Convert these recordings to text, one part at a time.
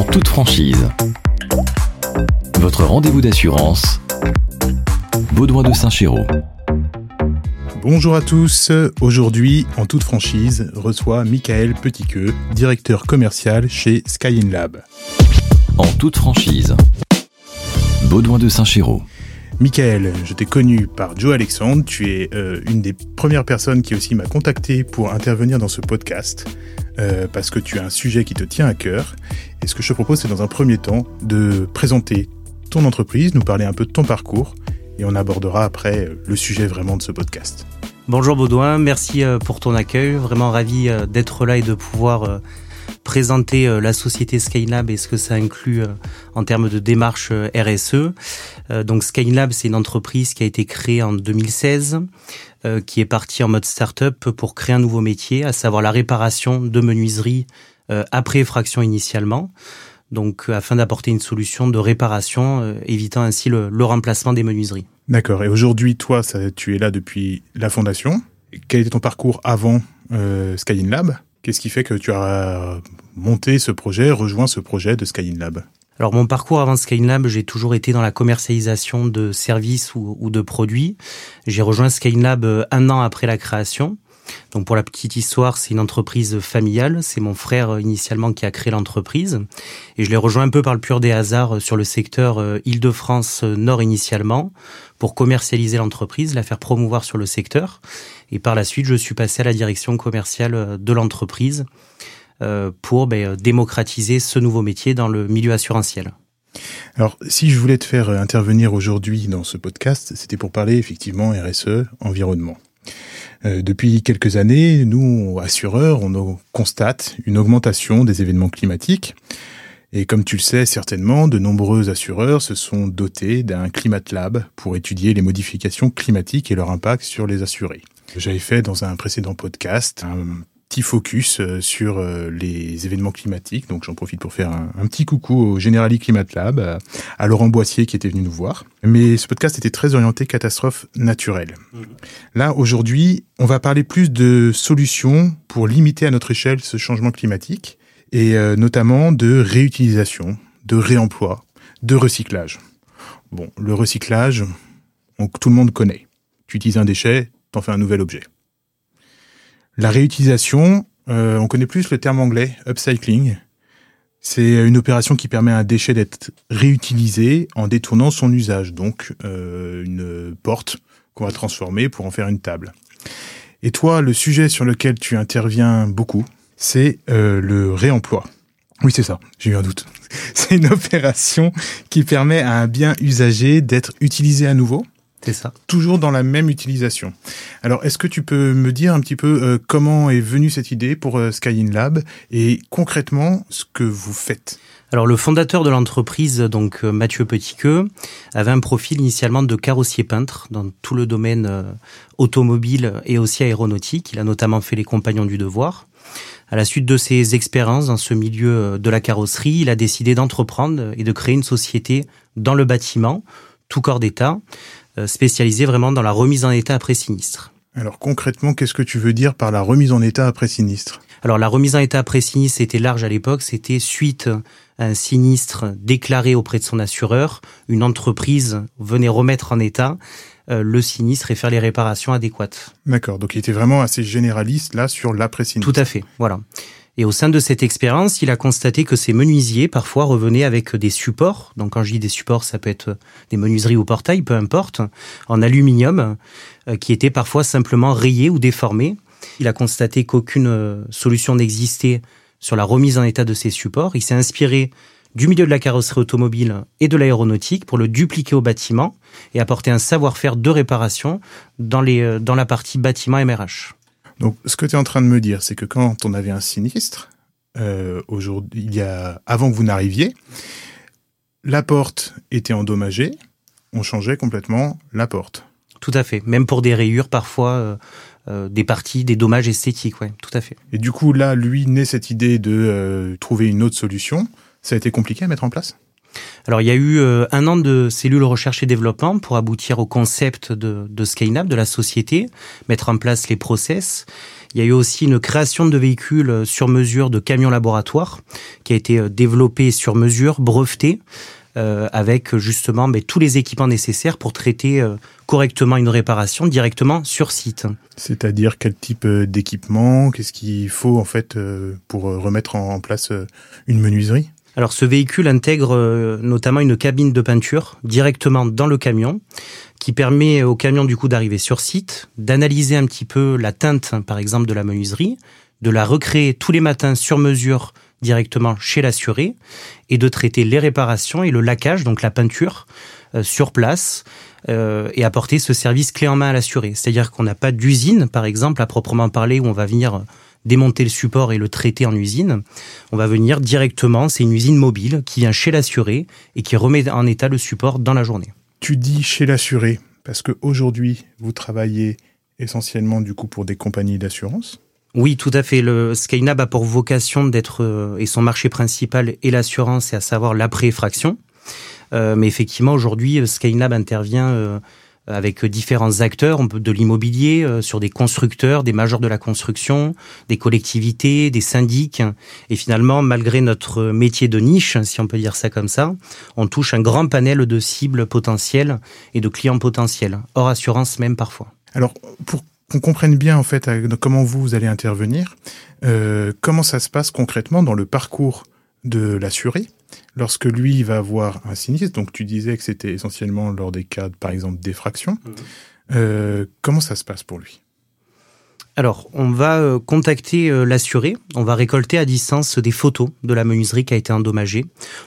en toute franchise. Votre rendez-vous d'assurance, Baudouin de Saint-Chéraud. Bonjour à tous. Aujourd'hui, en toute franchise, reçoit Michael Petitqueux, directeur commercial chez Sky Lab. En toute franchise, Baudouin de Saint-Chéraud. Michael, je t'ai connu par Joe Alexandre. Tu es euh, une des premières personnes qui aussi m'a contacté pour intervenir dans ce podcast euh, parce que tu as un sujet qui te tient à cœur. Et ce que je te propose, c'est dans un premier temps de présenter ton entreprise, nous parler un peu de ton parcours et on abordera après euh, le sujet vraiment de ce podcast. Bonjour Baudouin, merci pour ton accueil. Vraiment ravi d'être là et de pouvoir présenter euh, la société Skylab et ce que ça inclut euh, en termes de démarche euh, RSE. Donc Skylab, c'est une entreprise qui a été créée en 2016, qui est partie en mode start-up pour créer un nouveau métier, à savoir la réparation de menuiserie après effraction initialement. Donc afin d'apporter une solution de réparation, évitant ainsi le, remplacement des menuiseries. D'accord. Et aujourd'hui, toi, tu es là depuis la fondation. Quel était ton parcours avant euh, Skylab? Qu'est-ce qui fait que tu as monté ce projet, rejoint ce projet de Skyin Lab alors mon parcours avant Skylab, j'ai toujours été dans la commercialisation de services ou, de produits. J'ai rejoint Skylab euh, un an après la création. Donc pour la petite histoire, c'est une entreprise familiale. C'est mon frère euh, initialement qui a créé l'entreprise. Et je l'ai rejoint un peu par le pur des hasards euh, sur le secteur Île-de-France Nord initialement pour commercialiser l'entreprise, la faire promouvoir sur le secteur. Et par la suite, je suis passé à la direction commerciale euh, de l'entreprise euh, pour ben, démocratiser ce nouveau métier dans le milieu assurantiel. Alors, si je voulais te faire intervenir aujourd'hui dans ce podcast, c'était pour parler effectivement RSE, environnement. Euh, depuis quelques années, nous, assureurs, on constate une augmentation des événements climatiques. Et comme tu le sais certainement, de nombreux assureurs se sont dotés d'un Climate Lab pour étudier les modifications climatiques et leur impact sur les assurés. J'avais fait dans un précédent podcast petit focus euh, sur euh, les événements climatiques. Donc j'en profite pour faire un, petit coucou au Generali Climate Lab, à Laurent Boissier qui était venu nous voir. Mais ce podcast était très orienté catastrophe naturelle. Mhm. Là, aujourd'hui, on va parler plus de solutions pour limiter à notre échelle ce changement climatique et euh, notamment de réutilisation, de réemploi, de recyclage. Bon, le recyclage, tout le monde connaît. Tu utilises un déchet, t'en fais un nouvel objet. La réutilisation, euh, on connaît plus le terme anglais, upcycling. C'est une opération qui permet à un déchet d'être réutilisé en détournant son usage, donc euh, une porte qu'on va transformer pour en faire une table. Et toi, le sujet sur lequel tu interviens beaucoup, c'est euh, le réemploi. Oui, c'est ça, j'ai eu un doute. C'est une opération qui permet à un bien usagé d'être utilisé à nouveau c'est ça. Toujours dans la même utilisation. Alors, est-ce que tu peux me dire un petit peu euh, comment est venue cette idée pour euh, Skyin Lab et concrètement ce que vous faites? Alors le fondateur de l'entreprise, donc euh, Mathieu Petitqueux, avait un profil initialement de carrossier peintre dans tout le domaine automobile et aussi aéronautique. Il a notamment fait les Compagnons du Devoir. À la suite de ses expériences dans ce milieu de la carrosserie, il a décidé d'entreprendre et de créer une société dans le bâtiment, tout corps d'État, euh, spécialisé vraiment dans la remise en état après sinistre. Alors concrètement, qu'est-ce que tu veux dire par la remise en état après sinistre? Alors la remise en état après sinistre, c'était large à l'époque, c'était suite à un sinistre déclaré auprès de son assureur, une entreprise venait remettre en état euh, le sinistre et faire les réparations adéquates. D'accord, donc il était vraiment assez généraliste là sur l'après sinistre. Tout à fait, voilà. Et au sein de cette expérience, il a constaté que ces menuisiers parfois revenaient avec des supports. Donc quand je dis des supports, ça peut être des menuiseries ou portails, peu importe, en aluminium, euh, qui étaient parfois simplement rayés ou déformés. Il a constaté qu'aucune euh, solution n'existait sur la remise en état de ces supports. Il s'est inspiré du milieu de la carrosserie automobile et de l'aéronautique pour le dupliquer au bâtiment et apporter un savoir-faire de réparation dans, les, euh, dans la partie bâtiment MRH. Donc, ce que tu es en train de me dire, c'est que quand on avait un sinistre, euh, aujourd'hui, il y a, avant que vous n'arriviez, la porte était endommagée, on changeait complètement la porte. Tout à fait. Même pour des rayures, parfois, euh, euh, des parties, des dommages esthétiques, ouais, tout à fait. Et du coup, là, lui, naît cette idée de trouver une autre solution. Ça a été compliqué à mettre en place? Alors il y a eu euh, un an de cellules recherche et développement pour aboutir au concept de, de Skynap, de la société, mettre en place les process. Il y a eu aussi une création de véhicules sur mesure de camions laboratoires qui a été développé sur mesure, breveté, avec justement tous les équipements nécessaires pour traiter correctement une réparation directement sur site. C'est-à-dire quel type d'équipement, qu'est-ce qu'il faut en fait pour remettre en place une menuiserie? Alors ce véhicule intègre euh, notamment une cabine de peinture directement dans le camion qui permet au camion du coup d'arriver sur site, d'analyser un petit peu la teinte par exemple de la menuiserie, de la recréer tous les matins sur mesure directement chez l'assuré et de traiter les réparations et le laquage, donc la peinture, euh, sur place euh, et apporter ce service clé en main à l'assuré. C'est-à-dire qu'on n'a pas d'usine, par exemple, à proprement parler, où on va venir démonter le support et le traiter en usine. On va venir directement, c'est une usine mobile qui vient chez l'assuré et qui remet en état le support dans la journée. Tu dis chez l'assuré parce qu'aujourd'hui, vous travaillez essentiellement du coup pour des compagnies d'assurance oui, tout à fait. Le Skynab a pour vocation d'être euh, et son marché principal est l'assurance, et à savoir l'après-effraction. Euh, mais effectivement, aujourd'hui, Skynab intervient euh, avec différents acteurs de l'immobilier, euh, sur des constructeurs, des majors de la construction, des collectivités, des syndics. Et finalement, malgré notre métier de niche, si on peut dire ça comme ça, on touche un grand panel de cibles potentielles et de clients potentiels, hors assurance même parfois. Alors, pour qu'on comprenne bien en fait comment vous, allez intervenir, euh, comment ça se passe concrètement dans le parcours de l'assuré lorsque lui va avoir un sinistre, donc tu disais que c'était essentiellement lors des cas, par exemple, d'effraction, mhm. euh, comment ça se passe pour lui? Alors, on va euh, contacter euh, l'assuré, on va récolter à distance des photos de la menuiserie qui a été endommagée.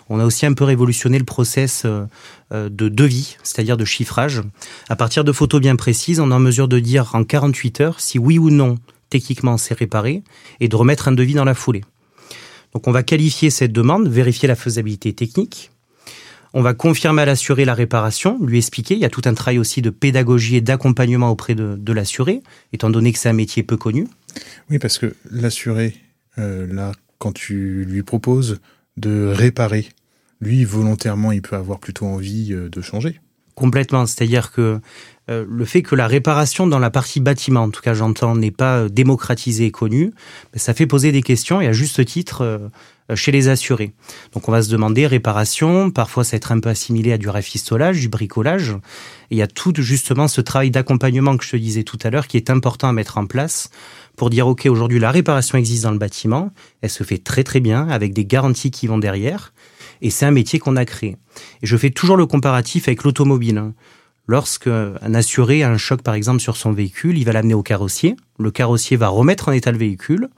On a aussi un peu révolutionné le process de devis, c'est-à-dire de chiffrage. À partir de photos bien précises, on est en mesure de dire en 48 heures si oui ou non techniquement c'est réparé et de remettre un devis dans la foulée. Donc on va qualifier cette demande, vérifier la faisabilité technique. On va confirmer à l'assuré la réparation, lui expliquer. Il y a tout un travail aussi de pédagogie et d'accompagnement auprès de, l'assuré, étant donné que c'est un métier peu connu. Oui, parce que l'assuré, euh, là, quand tu lui proposes de réparer, lui, volontairement, il peut avoir plutôt envie euh, de changer. Complètement. C'est-à-dire que euh, le fait que la réparation dans la partie bâtiment, en tout cas j'entends, n'est pas euh, démocratisée et connue, ben, ça fait poser des questions et à juste titre euh, chez les assurés. Donc on va se demander réparation, parfois ça va être un peu assimilé à du rafistolage, du bricolage. Et il y a tout justement ce travail d'accompagnement que je te disais tout à l'heure qui est important à mettre en place pour dire ok aujourd'hui la réparation existe dans le bâtiment, elle se fait très très bien avec des garanties qui vont derrière et c'est un métier qu'on a créé. Et je fais toujours le comparatif avec l'automobile. Hein. Lorsque un assuré a un choc, par exemple, sur son véhicule, il va l'amener au carrossier. Le carrossier va remettre en état le véhicule.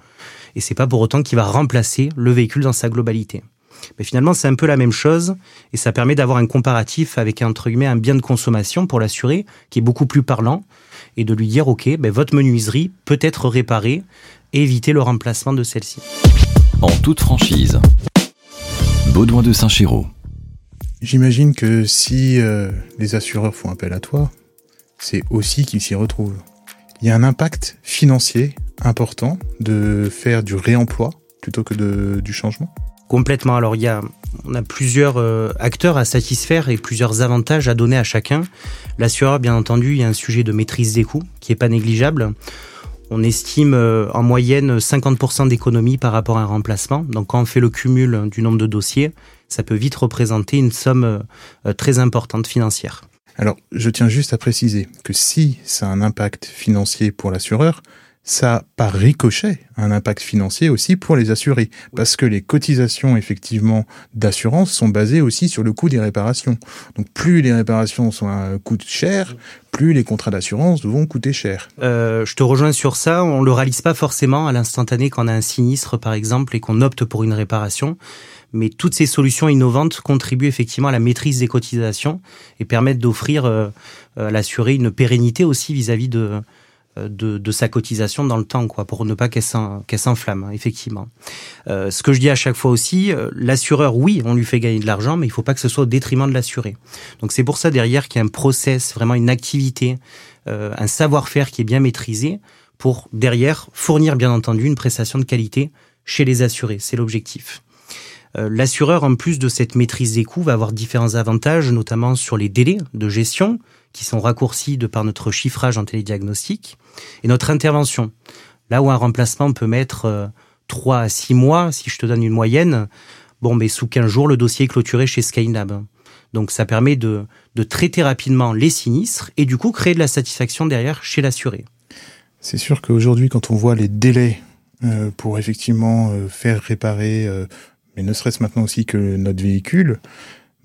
Et c'est pas pour autant qu'il va remplacer le véhicule dans sa globalité. Mais finalement, c'est un peu la même chose. Et ça permet d'avoir un comparatif avec, entre guillemets, un bien de consommation pour l'assuré qui est beaucoup plus parlant. Et de lui dire, OK, ben, votre menuiserie peut être réparée et éviter le remplacement de celle-ci. En toute franchise. Baudouin de Saint-Chéraud. J'imagine que si euh, les assureurs font appel à toi, c'est aussi qu'ils s'y retrouvent. Il y a un impact financier important de faire du réemploi plutôt que de, du changement Complètement. Alors, il y a, on a plusieurs euh, acteurs à satisfaire et plusieurs avantages à donner à chacun. L'assureur, bien entendu, il y a un sujet de maîtrise des coûts qui est pas négligeable. On estime euh, en moyenne 50% d'économie par rapport à un remplacement. Donc, quand on fait le cumul du nombre de dossiers, ça peut vite représenter une somme euh, très importante financière. Alors, je tiens juste à préciser que si ça a un impact financier pour l'assureur, ça par ricochet un impact financier aussi pour les assurés, parce que les cotisations effectivement d'assurance sont basées aussi sur le coût des réparations. Donc plus les réparations sont un coût cher, plus les contrats d'assurance vont coûter cher. Euh, je te rejoins sur ça. On le réalise pas forcément à l'instantané quand on a un sinistre par exemple et qu'on opte pour une réparation mais toutes ces solutions innovantes contribuent effectivement à la maîtrise des cotisations et permettent d'offrir euh, à l'assuré une pérennité aussi vis-à-vis de, euh, de, de, sa cotisation dans le temps, quoi, pour ne pas qu'elle s'enflamme, effectivement. Euh, ce que je dis à chaque fois aussi, euh, l'assureur, oui, on lui fait gagner de l'argent, mais il faut pas que ce soit au détriment de l'assuré. Donc c'est pour ça derrière qu'il y a un process, vraiment une activité, euh, un savoir-faire qui est bien maîtrisé pour derrière fournir bien entendu une prestation de qualité chez les assurés. C'est l'objectif. Euh, l'assureur, en plus de cette maîtrise des coûts, va avoir différents avantages, notamment sur les délais de gestion, qui sont raccourcis de par notre chiffrage en télédiagnostic, et notre intervention. Là où un remplacement peut mettre 3 à 6 mois, si je te donne une moyenne, bon, mais sous 15 jours, le dossier est clôturé chez Skylab. Donc ça permet de, de traiter rapidement les sinistres et du coup créer de la satisfaction derrière chez l'assuré. C'est sûr qu'aujourd'hui, quand on voit les délais euh, pour effectivement euh, faire réparer, euh, mais ne serait-ce maintenant aussi que notre véhicule,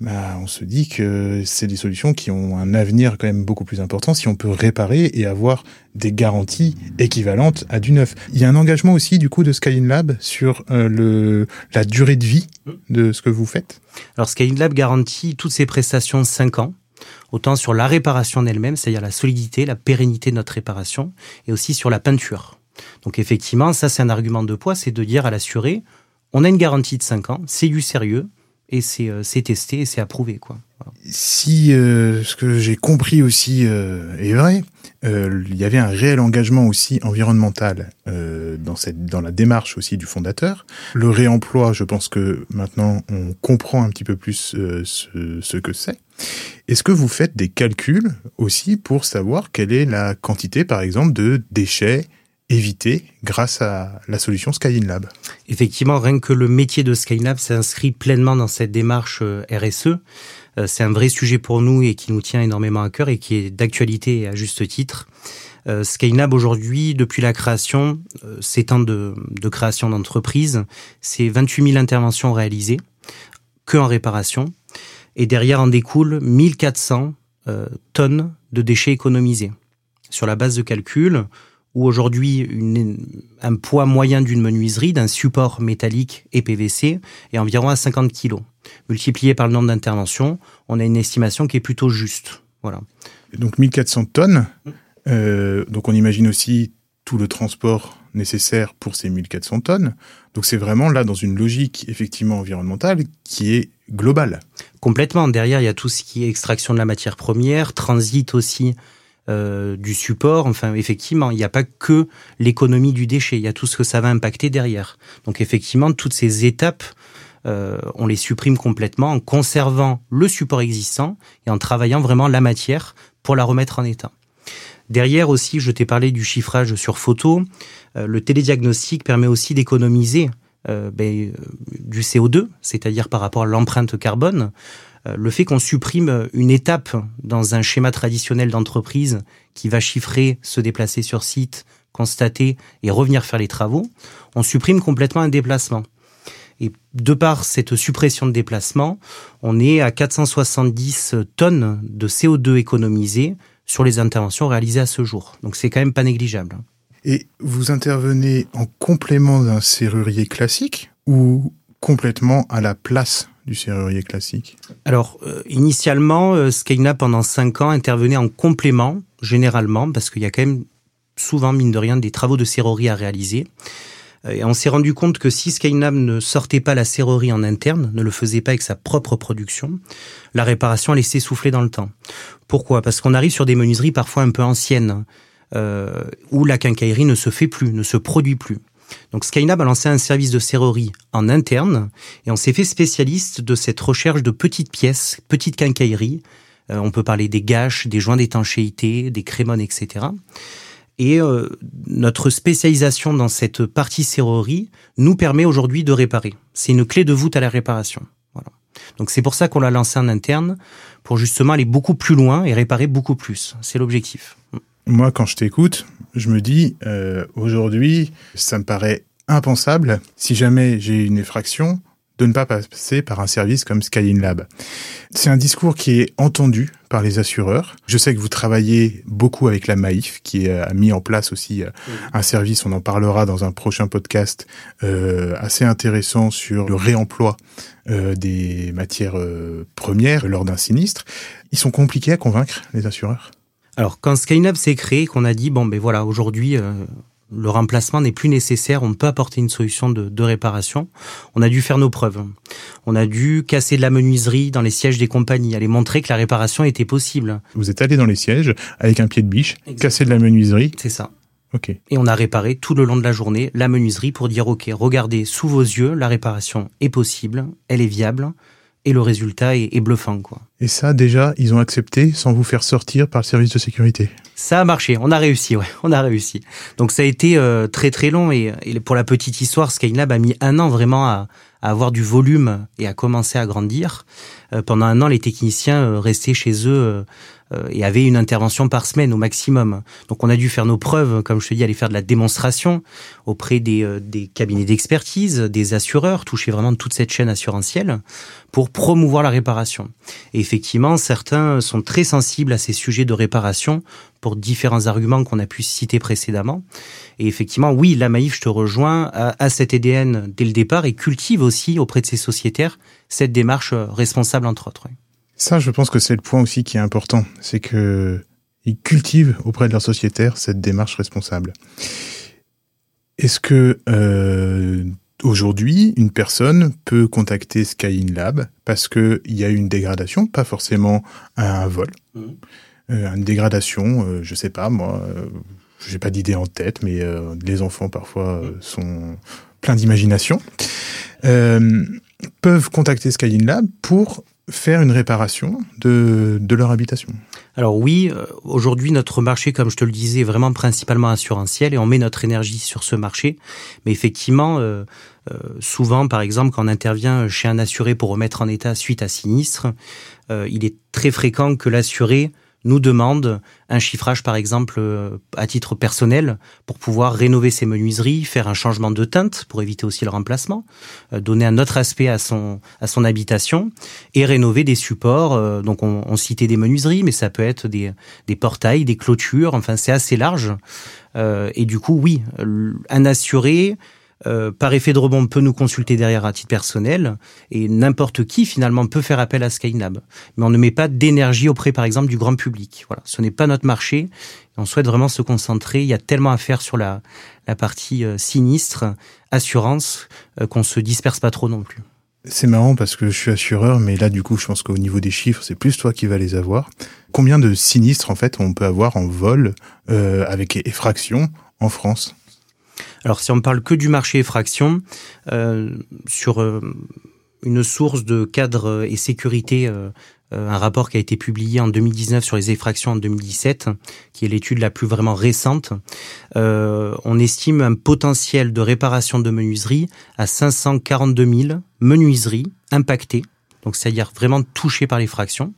bah, on se dit que c'est des solutions qui ont un avenir quand même beaucoup plus important si on peut réparer et avoir des garanties équivalentes à du neuf. Il y a un engagement aussi du coup de Skyline Lab sur le, la durée de vie de ce que vous faites? Alors Skyline Lab garantit toutes ses prestations 5 ans autant sur la réparation elle-même, c'est-à-dire la solidité, la pérennité de notre réparation, et aussi sur la peinture. Donc effectivement, ça c'est un argument de poids, c'est de dire à l'assuré, on a une garantie de 5 ans, c'est du sérieux, et c'est euh, testé et c'est approuvé. quoi. Si euh, ce que j'ai compris aussi euh, est vrai, il y avait un réel engagement aussi environnemental dans cette dans la démarche aussi du fondateur. Le réemploi, je pense que maintenant on comprend un petit peu plus ce, ce que c'est. Est-ce que vous faites des calculs aussi pour savoir quelle est la quantité, par exemple, de déchets évités grâce à la solution Skyline Lab Effectivement, rien que le métier de Skyline Lab s'inscrit pleinement dans cette démarche euh, RSE. Euh, c'est un vrai sujet pour nous et qui nous tient énormément à cœur et qui est d'actualité à juste titre. Euh, Skylab aujourd'hui, depuis la création, ces temps de, de création d'entreprise, c'est 28 000 interventions réalisées, que en réparation, et derrière en découle 1400 euh, tonnes de déchets économisés. Sur la base de calcul, où aujourd'hui un poids moyen d'une menuiserie, d'un support métallique et PVC, est environ à 50 kg. Multiplié par le nombre d'interventions, on a une estimation qui est plutôt juste. Voilà. Donc 1400 tonnes. Euh, donc on imagine aussi tout le transport nécessaire pour ces 1400 tonnes. Donc c'est vraiment là dans une logique effectivement environnementale qui est globale. Complètement. Derrière, il y a tout ce qui est extraction de la matière première, transit aussi euh, du support. Enfin, effectivement, il n'y a pas que l'économie du déchet. Il y a tout ce que ça va impacter derrière. Donc effectivement, toutes ces étapes, euh, on les supprime complètement en conservant le support existant et en travaillant vraiment la matière pour la remettre en état. Derrière aussi, je t'ai parlé du chiffrage sur photo. Euh, le télédiagnostic permet aussi d'économiser ben, du CO2, c'est-à-dire par rapport à l'empreinte carbone. Euh, le fait qu'on supprime une étape dans un schéma traditionnel d'entreprise qui va chiffrer, se déplacer sur site, constater et revenir faire les travaux, on supprime complètement un déplacement. Et de par cette suppression de déplacement, on est à 470 tonnes de CO2 économisées sur les interventions réalisées à ce jour. Donc c'est quand même pas négligeable. Et vous intervenez en complément d'un serrurier classique ou complètement à la place du serrurier classique Alors, euh, initialement, euh, pendant 5 ans, intervenait en complément, généralement, parce qu'il y a quand même souvent, mine de rien, des travaux de serrurerie à réaliser. Euh, et on s'est rendu compte que si Skynab ne sortait pas la serrerie en interne, ne le faisait pas avec sa propre production, la réparation allait s'essouffler dans le temps. Pourquoi? Parce qu'on arrive sur des menuiseries parfois un peu anciennes, euh, où la quincaillerie ne se fait plus, ne se produit plus. Donc Skynab a lancé un service de serrerie en interne et on s'est fait spécialiste de cette recherche de petites pièces, petites quincailleries. Euh, on peut parler des gâches, des joints d'étanchéité, des crémones, etc. Et euh, notre spécialisation dans cette partie serrurerie nous permet aujourd'hui de réparer. C'est une clé de voûte à la réparation. Voilà. Donc c'est pour ça qu'on l'a lancé en interne, pour justement aller beaucoup plus loin et réparer beaucoup plus. C'est l'objectif. Moi, quand je t'écoute, je me dis, euh, aujourd'hui, ça me paraît impensable, si jamais j'ai une effraction, de ne pas passer par un service comme Skyline Lab. C'est un discours qui est entendu par les assureurs. Je sais que vous travaillez beaucoup avec la Maïf, qui a mis en place aussi euh, un service, on en parlera dans un prochain podcast, euh, assez intéressant sur le réemploi euh, des matières premières lors d'un sinistre. Ils sont compliqués à convaincre, les assureurs? Alors quand Skylab s'est créé, qu'on a dit bon ben voilà aujourd'hui le remplacement n'est plus nécessaire, on peut apporter une solution de, réparation. On a dû faire nos preuves. On a dû casser de la menuiserie dans les sièges des compagnies, aller montrer que la réparation était possible. Vous êtes allé dans les sièges avec un pied de biche, casser de la menuiserie. C'est ça. Ok. Et on a réparé tout le long de la journée la menuiserie pour dire ok, regardez sous vos yeux, la réparation est possible, elle est viable, et le résultat est, est bluffant. Quoi. Et ça, déjà, ils ont accepté sans vous faire sortir par le service de sécurité ça a marché, on a réussi, ouais, on a réussi. Donc ça a été euh, très très long et, et, pour la petite histoire, Skylab a mis un an vraiment à, à avoir du volume et à commencer à grandir. Euh, pendant un an, les techniciens euh, restaient chez eux euh, et avaient une intervention par semaine au maximum. Donc on a dû faire nos preuves, comme je te dis, aller faire de la démonstration auprès des, des cabinets d'expertise, des assureurs, toucher vraiment toute cette chaîne assurantielle pour promouvoir la réparation. Et effectivement, certains sont très sensibles à ces sujets de réparation pour différents arguments qu'on a pu citer précédemment. Et effectivement, oui, la Maïf, je te rejoins, a, cet EDN dès le départ et cultive aussi auprès de ses sociétaires cette démarche responsable, entre autres. Ça, je pense que c'est le point aussi qui est important. C'est que ils cultivent auprès de leurs sociétaires cette démarche responsable. Est-ce que euh, aujourd'hui, une personne peut contacter Sky Lab parce qu'il y a une dégradation, pas forcément un vol, mmh. euh, une dégradation, euh, je sais pas moi, euh, j'ai pas d'idée en tête, mais euh, les enfants parfois euh, sont pleins d'imagination, peuvent contacter Skyline Lab pour faire une réparation de, de leur habitation. Alors oui, aujourd'hui notre marché, comme je te le disais, est vraiment principalement assurantiel et on met notre énergie sur ce marché. Mais effectivement, euh, euh, souvent, par exemple, quand on intervient chez un assuré pour remettre en état suite à sinistre, euh, il est très fréquent que l'assuré nous demande un chiffrage, par exemple, euh, à titre personnel, pour pouvoir rénover ses menuiseries, faire un changement de teinte pour éviter aussi le remplacement, euh, donner un autre aspect à son à son habitation et rénover des supports. Euh, donc, on, on, citait des menuiseries, mais ça peut être des des portails, des clôtures. Enfin, c'est assez large. et du coup, oui, un assuré euh, par effet de rebond, peut nous consulter derrière à titre personnel et n'importe qui finalement peut faire appel à Skylab. Mais on ne met pas d'énergie auprès, par exemple, du grand public. Voilà, ce n'est pas notre marché. On souhaite vraiment se concentrer. Il y a tellement à faire sur la, la partie euh, sinistre, assurance, euh, qu'on se disperse pas trop non plus. C'est marrant parce que je suis assureur, mais là, du coup, je pense qu'au niveau des chiffres, c'est plus toi qui vas les avoir. Combien de sinistres, en fait, on peut avoir en vol euh, avec effraction en France? Alors si on parle que du marché effraction, euh, sur euh, une source de cadre et sécurité, euh, un rapport qui a été publié en 2019 sur les effractions en 2017, qui est l'étude la plus vraiment récente, on estime un potentiel de réparation de menuiserie à 542 000 menuiseries impactées donc c'est-à-dire vraiment touché par les fractions.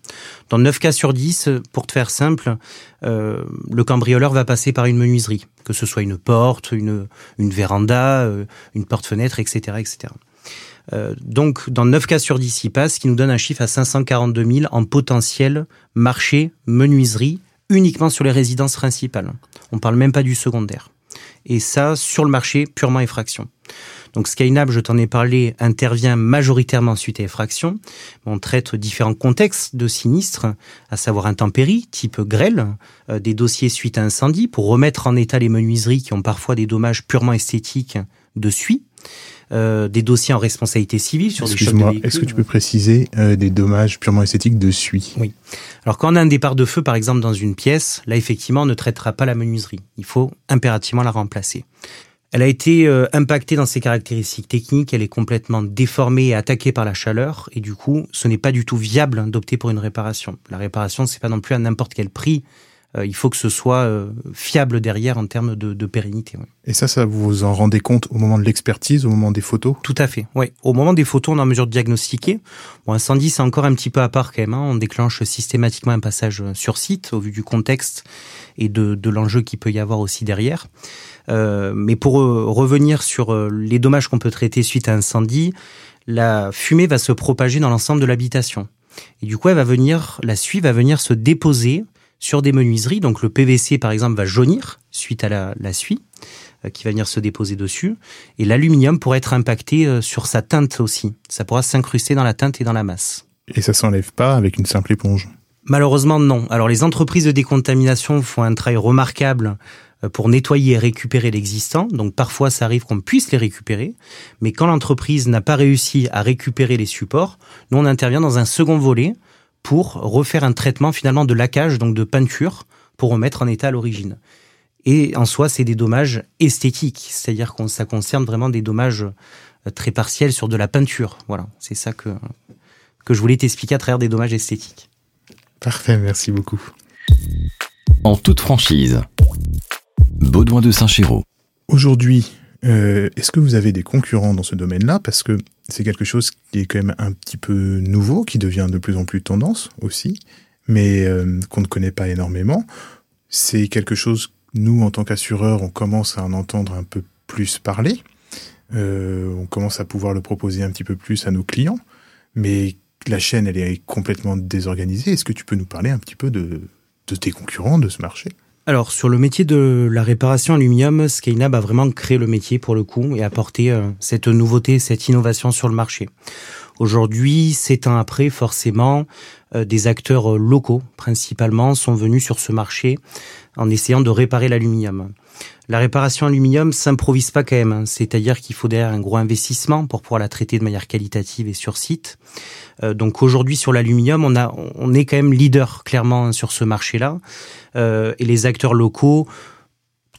Dans 9 cas sur 10, pour te faire simple, euh, le cambrioleur va passer par une menuiserie, que ce soit une porte, une, véranda, euh, une porte-fenêtre, etc. etc. Euh, donc dans 9 cas sur 10, il passe, ce qui nous donne un chiffre à 542 000 en potentiel marché menuiserie uniquement sur les résidences principales. On parle même pas du secondaire. Et ça sur le marché purement effraction. Donc Skynab, je t'en ai parlé, intervient majoritairement suite à effraction. On traite différents contextes de sinistres, à savoir intempéries, type grêle, euh, des dossiers suite à incendie, pour remettre en état les menuiseries qui ont parfois des dommages purement esthétiques de suie. Euh, des dossiers en responsabilité civile sur des chocs de Est-ce que tu peux préciser euh, des dommages purement esthétiques de suie? Oui. Alors quand on a un départ de feu, par exemple, dans une pièce, là effectivement, on ne traitera pas la menuiserie. Il faut impérativement la remplacer. Elle a été euh, impactée dans ses caractéristiques techniques, elle est complètement déformée et attaquée par la chaleur, et du coup, ce n'est pas du tout viable d'opter pour une réparation. La réparation, c'est pas non plus à n'importe quel prix. Euh, il faut que ce soit euh, fiable derrière en termes de, de pérennité. Ouais. Et ça, ça vous en rendez compte au moment de l'expertise, au moment des photos? Tout à fait, oui. Au moment des photos, on est en mesure de diagnostiquer. Bon, incendie, c'est encore un petit peu à part quand même. Hein. On déclenche systématiquement un passage sur site au vu du contexte et de, de l'enjeu qu'il peut y avoir aussi derrière. Euh, mais pour euh, revenir sur euh, les dommages qu'on peut traiter suite à un incendie, la fumée va se propager dans l'ensemble de l'habitation. Et du coup, elle va venir, la suie va venir se déposer sur des menuiseries. Donc le PVC, par exemple, va jaunir suite à la, la suie qui va venir se déposer dessus. Et l'aluminium pourrait être impacté sur sa teinte aussi. Ça pourra s'incruster dans la teinte et dans la masse. Et ça s'enlève pas avec une simple éponge? Malheureusement, non. Alors les entreprises de décontamination font un travail remarquable euh, pour nettoyer et récupérer l'existant. Donc parfois, ça arrive qu'on puisse les récupérer. Mais quand l'entreprise n'a pas réussi à récupérer les supports, nous, on intervient dans un second volet pour refaire un traitement finalement de laquage, donc de peinture, pour remettre en état à l'origine. Et en soi, c'est des dommages esthétiques, c'est-à-dire que ça concerne vraiment des dommages euh, très partiels sur de la peinture. Voilà, c'est ça que que je voulais t'expliquer à travers des dommages esthétiques. Parfait, merci beaucoup. En toute franchise, Baudouin de Saint-Chéraud. Aujourd'hui, euh, est-ce que vous avez des concurrents dans ce domaine-là? Parce que c'est quelque chose qui est quand même un petit peu nouveau, qui devient de plus en plus tendance aussi, mais euh, qu'on ne connaît pas énormément. C'est quelque chose, nous, en tant qu'assureurs, on commence à en entendre un peu plus parler. Euh, on commence à pouvoir le proposer un petit peu plus à nos clients. Mais la chaîne, elle est complètement désorganisée. Est-ce que tu peux nous parler un petit peu de, de tes concurrents de ce marché? Alors sur le métier de la réparation aluminium, Skynab a vraiment créé le métier pour le coup et apporté euh, cette nouveauté, cette innovation sur le marché. Aujourd'hui, sept ans après, forcément, euh, des acteurs euh, locaux principalement sont venus sur ce marché en essayant de réparer l'aluminium. La réparation aluminium s'improvise pas quand même, hein. c'est-à-dire qu'il faut derrière un gros investissement pour pouvoir la traiter de manière qualitative et sur site. Euh, donc aujourd'hui sur l'aluminium, on est quand même leader clairement sur ce marché-là, euh, et les acteurs locaux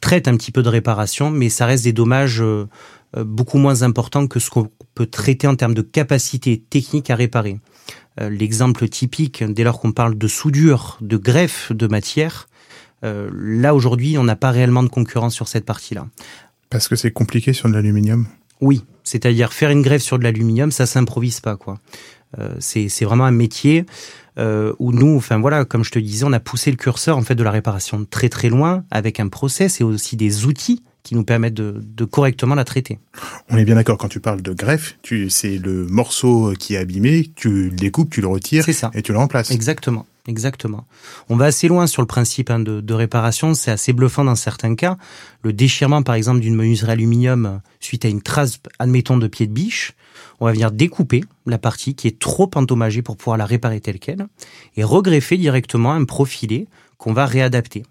traitent un petit peu de réparation, mais ça reste des dommages euh, beaucoup moins importants que ce qu'on peut traiter en termes de capacité technique à réparer. L'exemple typique, dès lors qu'on parle de soudure, de greffe de matière, euh, là, aujourd'hui, on n'a pas réellement de concurrence sur cette partie-là. Parce que c'est compliqué sur de l'aluminium Oui, c'est-à-dire faire une greffe sur de l'aluminium, ça s'improvise pas, quoi. Euh, c'est vraiment un métier euh, où nous, enfin voilà, comme je te disais, on a poussé le curseur en fait de la réparation très très loin avec un process et aussi des outils qui nous permettent de, correctement la traiter. On est bien d'accord, quand tu parles de greffe, tu, c'est le morceau qui est abîmé, tu le découpes, tu le retires et tu le remplaces. Exactement. Exactement. On va assez loin sur le principe hein, de, réparation, c'est assez bluffant dans certains cas. Le déchirement, par exemple, d'une menuiserie aluminium suite à une trace, admettons, de pied de biche, on va venir découper la partie qui est trop endommagée pour pouvoir la réparer telle qu'elle et regreffer directement un profilé qu'on va réadapter.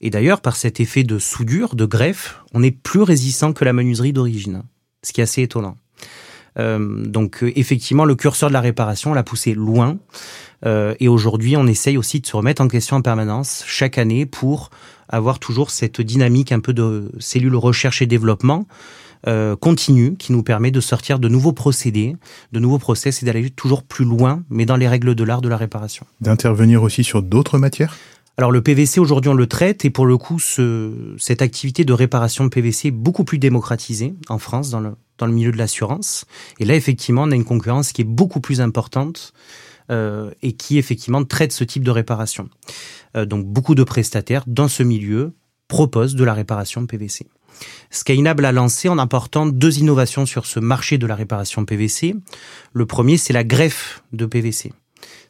Et d'ailleurs, par cet effet de soudure, de greffe, on est plus résistant que la menuiserie d'origine, ce qui est assez étonnant. Euh, donc euh, effectivement, le curseur de la réparation l'a poussé loin. Euh, et aujourd'hui, on essaye aussi de se remettre en question en permanence chaque année pour avoir toujours cette dynamique un peu de cellules recherche et développement euh, continue qui nous permet de sortir de nouveaux procédés, de nouveaux process et d'aller toujours plus loin, mais dans les règles de l'art de la réparation. D'intervenir aussi sur d'autres matières? Alors le PVC aujourd'hui on le traite et pour le coup ce, cette activité de réparation de PVC est beaucoup plus démocratisée en France dans le, dans le milieu de l'assurance. Et là effectivement on a une concurrence qui est beaucoup plus importante euh, et qui effectivement traite ce type de réparation. Euh, donc beaucoup de prestataires dans ce milieu proposent de la réparation PVC. Skynab l'a lancé en apportant deux innovations sur ce marché de la réparation PVC. Le premier, c'est la greffe de PVC.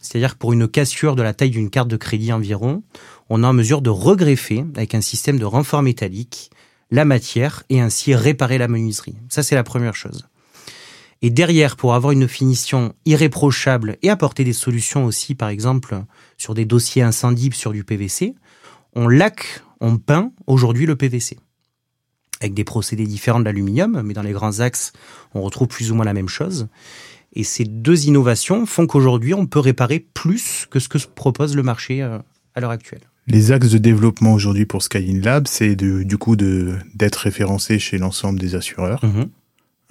C'est-à-dire que pour une cassure de la taille d'une carte de crédit environ, on est en mesure de regreffer avec un système de renfort métallique la matière et ainsi réparer la menuiserie. Ça, c'est la première chose. Et derrière, pour avoir une finition irréprochable et apporter des solutions aussi, par exemple, sur des dossiers incendibles sur du PVC, on laque, on peint aujourd'hui le PVC. Avec des procédés différents de l'aluminium, mais dans les grands axes, on retrouve plus ou moins la même chose. Et ces deux innovations font qu'aujourd'hui, on peut réparer plus que ce que propose le marché euh, à l'heure actuelle. Les axes de développement aujourd'hui pour Skyline Lab, c'est du coup d'être référencé chez l'ensemble des assureurs. Il mhm.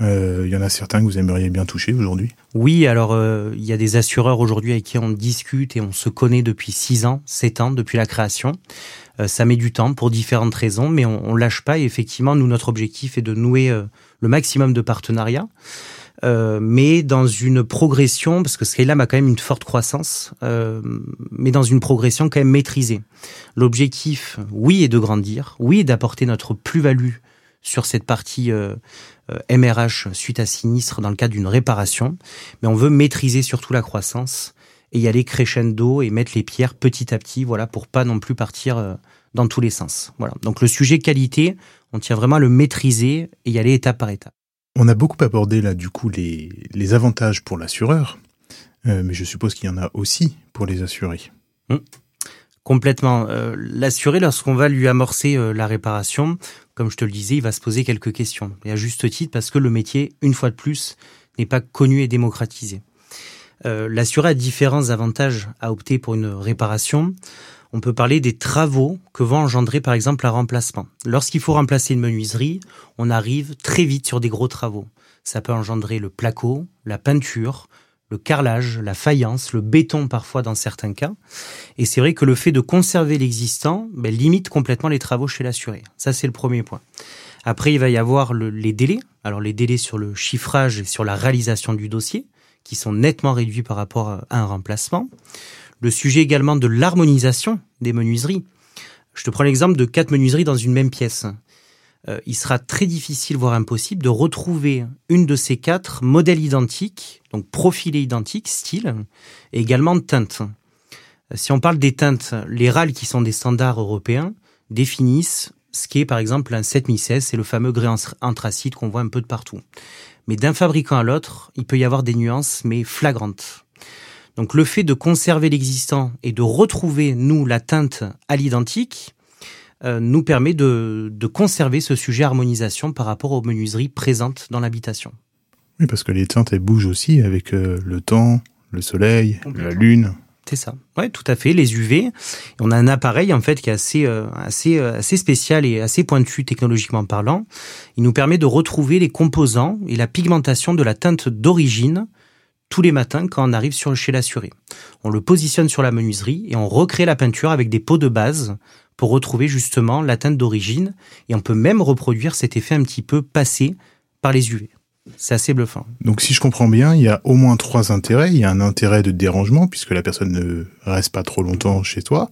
euh, y en a certains que vous aimeriez bien toucher aujourd'hui Oui, alors euh, il y a des assureurs aujourd'hui avec qui on discute et on se connaît depuis 6 ans, 7 ans, depuis la création. ça met du temps pour différentes raisons, mais on, on lâche pas. Et effectivement, nous, notre objectif est de nouer le maximum de partenariats. Euh, mais dans une progression, parce que Skylab a quand même une forte croissance, euh, mais dans une progression quand même maîtrisée. L'objectif, oui, est de grandir, oui, d'apporter notre plus-value sur cette partie euh, MRH suite à sinistre dans le cadre d'une réparation, mais on veut maîtriser surtout la croissance et y aller crescendo et mettre les pierres petit à petit, voilà, pour pas non plus partir dans tous les sens. Voilà. Donc le sujet qualité, on tient vraiment à le maîtriser et y aller étape par étape. On a beaucoup abordé là du coup les, avantages pour l'assureur, euh, mais je suppose qu'il y en a aussi pour les assurés. Hum. Complètement. Euh, l'assuré, lorsqu'on va lui amorcer euh, la réparation, comme je te le disais, il va se poser quelques questions. Et à juste titre, parce que le métier, une fois de plus, n'est pas connu et démocratisé. L'assuré a différents avantages à opter pour une réparation on peut parler des travaux que va engendrer par exemple un remplacement. Lorsqu'il faut remplacer une menuiserie, on arrive très vite sur des gros travaux. Ça peut engendrer le placo, la peinture, le carrelage, la faïence, le béton parfois dans certains cas. Et c'est vrai que le fait de conserver l'existant ben, limite complètement les travaux chez l'assuré. Ça, c'est le premier point. Après, il va y avoir les délais. Alors les délais sur le chiffrage et sur la réalisation du dossier, qui sont nettement réduits par rapport à un remplacement. Le sujet également de l'harmonisation des menuiseries. Je te prends l'exemple de quatre menuiseries dans une même pièce. Euh, il sera très difficile, voire impossible, de retrouver une de ces quatre modèles identiques, donc profilés identiques, style, et également teintes. Euh, si on parle des teintes, les RAL qui sont des standards européens définissent ce qui est par exemple un 7016, c'est le fameux grès anthracite qu'on voit un peu de partout. Mais d'un fabricant à l'autre, il peut y avoir des nuances, mais flagrantes. Donc le fait de conserver l'existant et de retrouver, nous, la teinte à l'identique, euh, nous permet de, de, conserver ce sujet harmonisation par rapport aux menuiseries présentes dans l'habitation. Oui, parce que les teintes, elles bougent aussi avec euh, le temps, le soleil, la lune. C'est ça. Ouais, tout à fait. Les UV. On a un appareil en fait qui est assez, euh, assez, assez spécial et assez pointu technologiquement parlant. Il nous permet de retrouver les composants et la pigmentation de la teinte d'origine tous les matins quand on arrive sur, chez l'assuré. On le positionne sur la menuiserie et on recrée la peinture avec des pots de base pour retrouver justement la teinte d'origine et on peut même reproduire cet effet un petit peu passé par les UV. C'est assez bluffant. Donc si je comprends bien, il y a au moins trois intérêts. Il y a un intérêt de dérangement puisque la personne ne reste pas trop longtemps chez toi.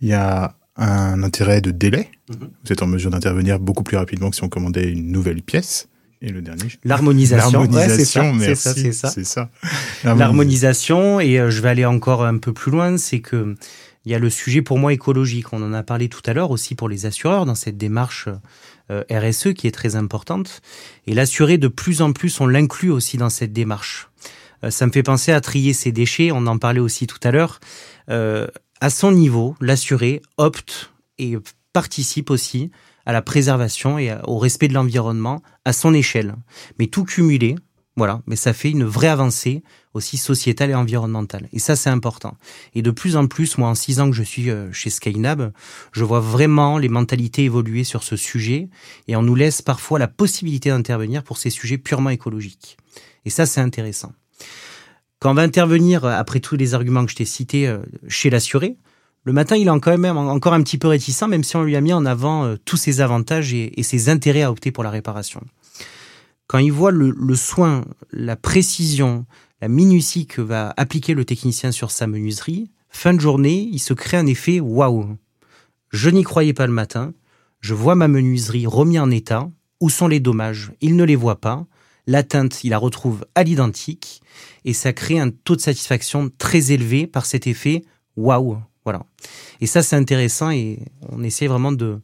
Il y a un intérêt de délai. Mhm. Vous êtes en mesure d'intervenir beaucoup plus rapidement que si on commandait une nouvelle pièce. Et le dernier L'harmonisation. L'harmonisation, c'est ça, c'est ça. C'est ça. L'harmonisation, et euh, je vais aller encore un peu plus loin, c'est que il y a le sujet pour moi écologique. On en a parlé tout à l'heure aussi pour les assureurs dans cette démarche euh, RSE qui est très importante. Et l'assuré, de plus en plus, on l'inclut aussi dans cette démarche. Euh, ça me fait penser à trier ses déchets. On en parlait aussi tout à l'heure. Euh, à son niveau, l'assuré opte et participe aussi à la préservation et au respect de l'environnement à son échelle. Mais tout cumulé, voilà, mais ça fait une vraie avancée aussi sociétale et environnementale. Et ça, c'est important. Et de plus en plus, moi, en six ans que je suis euh, chez Skynab, je vois vraiment les mentalités évoluer sur ce sujet et on nous laisse parfois la possibilité d'intervenir pour ces sujets purement écologiques. Et ça, c'est intéressant. Quand on va intervenir, euh, après tous les arguments que je t'ai cités, euh, chez l'assuré, le matin, il est quand même encore un petit peu réticent, même si on lui a mis en avant tous ses avantages et ses intérêts à opter pour la réparation. Quand il voit le, soin, la précision, la minutie que va appliquer le technicien sur sa menuiserie, fin de journée, il se crée un effet waouh. Je n'y croyais pas le matin, je vois ma menuiserie remis en état, où sont les dommages? Il ne les voit pas, la teinte, il la retrouve à l'identique, et ça crée un taux de satisfaction très élevé par cet effet waouh. Voilà. Et ça, c'est intéressant et on essaie vraiment de,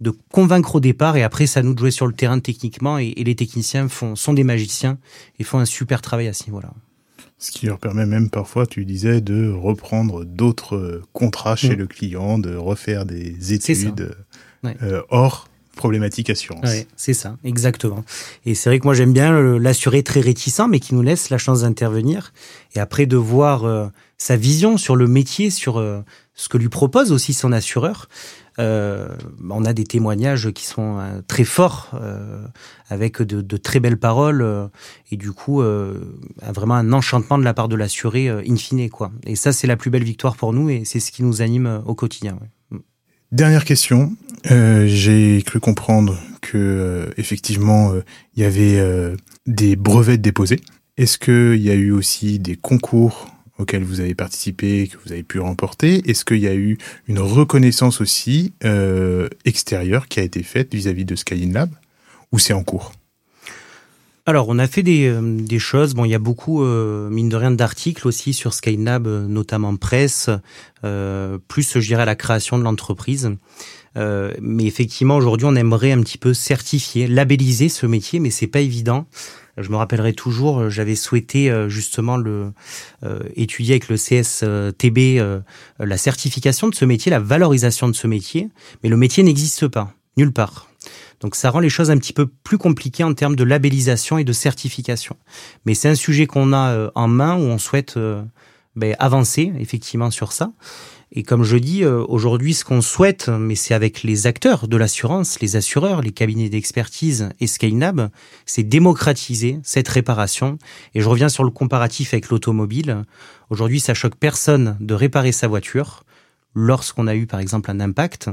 de convaincre au départ et après ça nous de jouer sur le terrain techniquement et, les techniciens font sont des magiciens et font un super travail à ce niveau-là. Ce qui leur permet même parfois, tu disais, de reprendre d'autres contrats chez mm. le client, de refaire des études euh, hors problématique assurance. c'est ça, exactement. Et c'est vrai que moi j'aime bien l'assuré très réticent, mais qui nous laisse la chance d'intervenir. Et après de voir euh, sa vision sur le métier, sur euh, ce que lui propose aussi son assureur. Euh, on a des témoignages qui sont très forts, avec de, très belles paroles, et du coup, vraiment un enchantement de la part de l'assuré in fine. Quoi. Et ça, c'est la plus belle victoire pour nous, et c'est ce qui nous anime au quotidien. Dernière question. J'ai cru comprendre que effectivement, il y avait des brevets déposés. Est-ce qu'il y a eu aussi des concours auxquels vous avez participé, que vous avez pu remporter? Est-ce qu'il y a eu une reconnaissance aussi euh, extérieure qui a été faite vis-à-vis de Skyline Lab? Ou c'est en cours? Alors, on a fait des, euh, des, choses. Bon, il y a beaucoup, euh, mine de rien, d'articles aussi sur Skylab, euh, notamment presse, euh, plus, je dirais, la création de l'entreprise. Euh, mais effectivement, aujourd'hui, on aimerait un petit peu certifier, labelliser ce métier, mais c'est pas évident. Je me rappellerai toujours, euh, j'avais souhaité euh, justement le euh, étudier avec le CSTB la certification de ce métier, la valorisation de ce métier, mais le métier n'existe pas nulle part. Donc ça rend les choses un petit peu plus compliquées en termes de labellisation et de certification. Mais c'est un sujet qu'on a en main où on souhaite ben, avancer effectivement sur ça. Et comme je dis, euh, aujourd'hui, ce qu'on souhaite, mais c'est avec les acteurs de l'assurance, les assureurs, les cabinets d'expertise et Skynab, c'est démocratiser cette réparation. Et je reviens sur le comparatif avec l'automobile. Aujourd'hui, ça choque personne de réparer sa voiture lorsqu'on a eu, par exemple, un impact.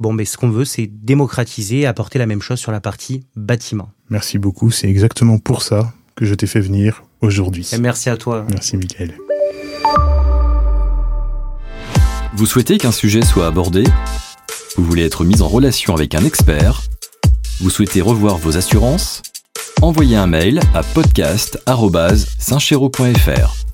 Bon, mais ce qu'on veut, c'est démocratiser et apporter la même chose sur la partie bâtiment. Merci beaucoup. C'est exactement pour ça que je t'ai fait venir aujourd'hui. merci à toi. Merci, Michael. Vous souhaitez qu'un sujet soit abordé? Vous voulez être mis en relation avec un expert? Vous souhaitez revoir vos assurances? Envoyez un mail à podcast.saintchero.fr.